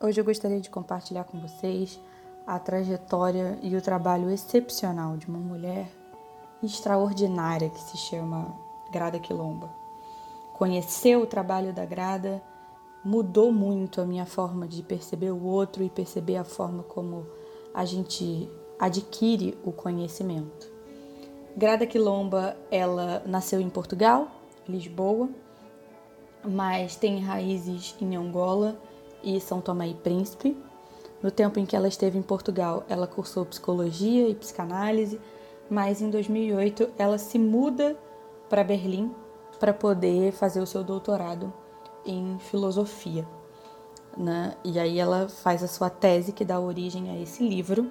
Hoje eu gostaria de compartilhar com vocês a trajetória e o trabalho excepcional de uma mulher extraordinária que se chama Grada Quilomba. Conhecer o trabalho da Grada mudou muito a minha forma de perceber o outro e perceber a forma como a gente adquire o conhecimento. Grada Quilomba, ela nasceu em Portugal, Lisboa, mas tem raízes em Angola e São Tomé e Príncipe. No tempo em que ela esteve em Portugal, ela cursou psicologia e psicanálise, mas em 2008 ela se muda para Berlim para poder fazer o seu doutorado em filosofia. Né? E aí ela faz a sua tese que dá origem a esse livro,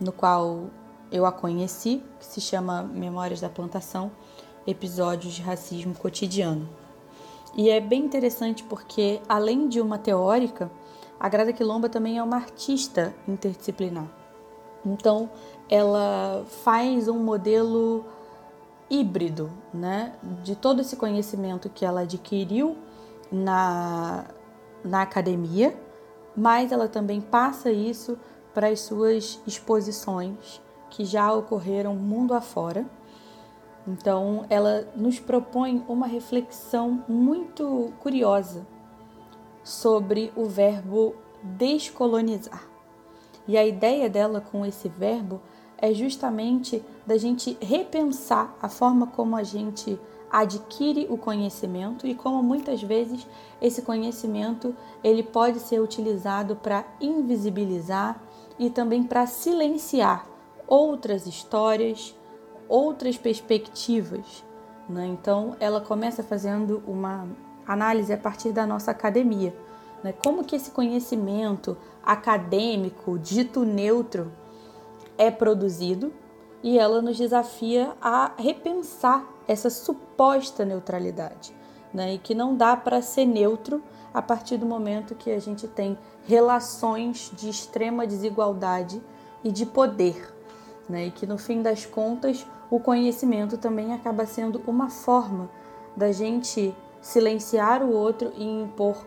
no qual eu a conheci, que se chama Memórias da Plantação, Episódios de Racismo Cotidiano. E é bem interessante porque, além de uma teórica, a Grada Quilomba também é uma artista interdisciplinar. Então, ela faz um modelo híbrido, né, de todo esse conhecimento que ela adquiriu na, na academia, mas ela também passa isso para as suas exposições que já ocorreram mundo afora então, ela nos propõe uma reflexão muito curiosa sobre o verbo descolonizar. E a ideia dela com esse verbo é justamente da gente repensar a forma como a gente adquire o conhecimento e como muitas vezes esse conhecimento ele pode ser utilizado para invisibilizar e também para silenciar outras histórias, outras perspectivas. Né? Então, ela começa fazendo uma análise a partir da nossa academia. Né? Como que esse conhecimento acadêmico, dito neutro, é produzido e ela nos desafia a repensar essa suposta neutralidade, né? E que não dá para ser neutro a partir do momento que a gente tem relações de extrema desigualdade e de poder, né? E que no fim das contas o conhecimento também acaba sendo uma forma da gente silenciar o outro e impor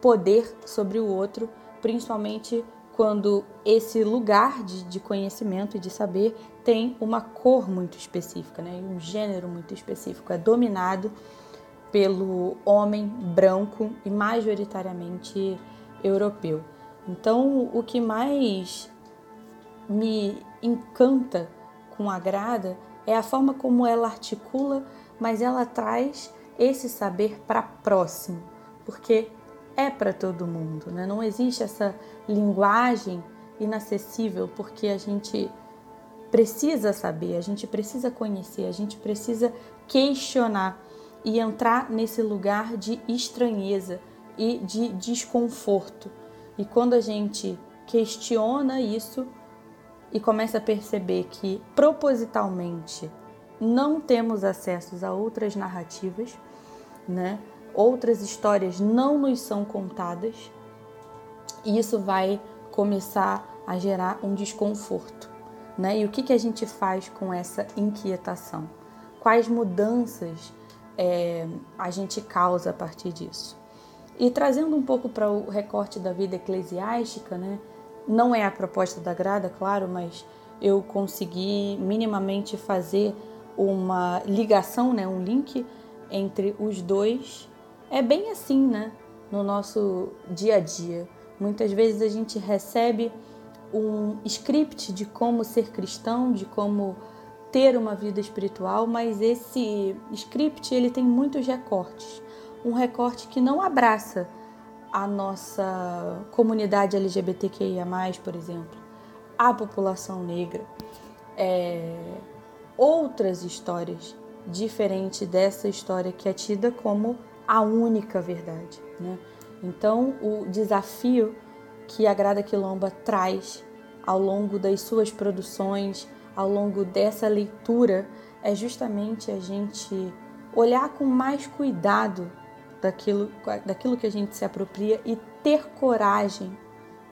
poder sobre o outro, principalmente quando esse lugar de, de conhecimento e de saber tem uma cor muito específica, né? um gênero muito específico, é dominado pelo homem branco e majoritariamente europeu. Então, o que mais me encanta com a Grada é a forma como ela articula, mas ela traz esse saber para próximo, porque é para todo mundo, né? não existe essa linguagem inacessível, porque a gente precisa saber, a gente precisa conhecer, a gente precisa questionar e entrar nesse lugar de estranheza e de desconforto. E quando a gente questiona isso, e começa a perceber que propositalmente não temos acesso a outras narrativas, né? Outras histórias não nos são contadas. E isso vai começar a gerar um desconforto, né? E o que, que a gente faz com essa inquietação? Quais mudanças é, a gente causa a partir disso? E trazendo um pouco para o recorte da vida eclesiástica, né? Não é a proposta da grada, claro, mas eu consegui minimamente fazer uma ligação, né, um link entre os dois. É bem assim, né, no nosso dia a dia. Muitas vezes a gente recebe um script de como ser cristão, de como ter uma vida espiritual, mas esse script ele tem muitos recortes. Um recorte que não abraça a nossa comunidade LGBTQIA, por exemplo, a população negra, é, outras histórias diferente dessa história que é tida como a única verdade. Né? Então, o desafio que a Grada Quilomba traz ao longo das suas produções, ao longo dessa leitura, é justamente a gente olhar com mais cuidado daquilo, daquilo que a gente se apropria e ter coragem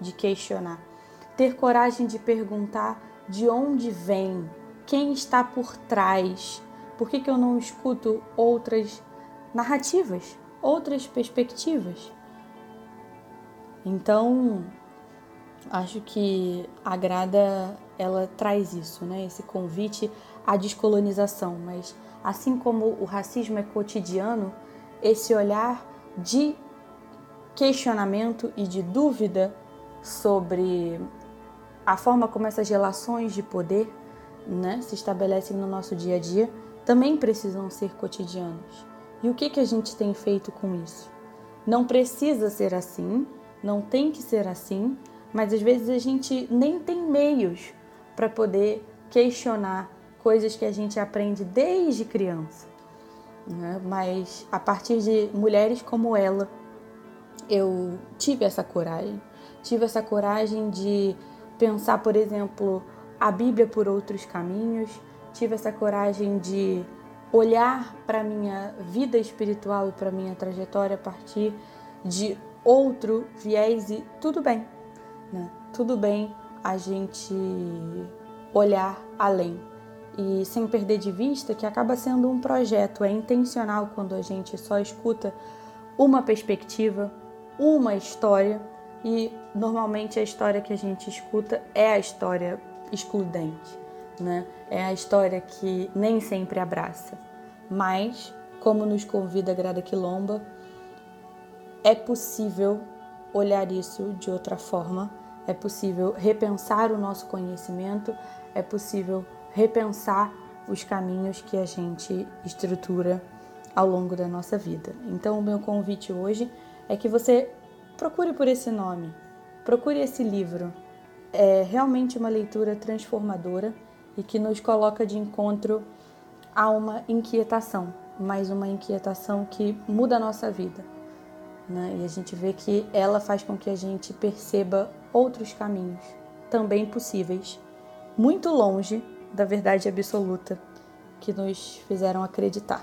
de questionar, ter coragem de perguntar de onde vem, quem está por trás, por que, que eu não escuto outras narrativas, outras perspectivas. Então, acho que a Grada ela traz isso, né? Esse convite à descolonização, mas assim como o racismo é cotidiano, esse olhar de questionamento e de dúvida sobre a forma como essas relações de poder né, se estabelecem no nosso dia a dia também precisam ser cotidianos. E o que, que a gente tem feito com isso? Não precisa ser assim, não tem que ser assim, mas às vezes a gente nem tem meios para poder questionar coisas que a gente aprende desde criança. Né? Mas a partir de mulheres como ela, eu tive essa coragem. Tive essa coragem de pensar, por exemplo, a Bíblia por outros caminhos. Tive essa coragem de olhar para minha vida espiritual e para minha trajetória a partir de outro viés e tudo bem, né? Tudo bem a gente olhar além e sem perder de vista que acaba sendo um projeto, é intencional quando a gente só escuta uma perspectiva, uma história e normalmente a história que a gente escuta é a história excludente, né? É a história que nem sempre abraça. Mas, como nos convida a Grada Quilomba, é possível olhar isso de outra forma, é possível repensar o nosso conhecimento, é possível repensar os caminhos que a gente estrutura ao longo da nossa vida. Então, o meu convite hoje é que você procure por esse nome, procure esse livro. É realmente uma leitura transformadora e que nos coloca de encontro a uma inquietação, mas uma inquietação que muda a nossa vida. Né? E a gente vê que ela faz com que a gente perceba outros caminhos também possíveis, muito longe da verdade absoluta que nos fizeram acreditar.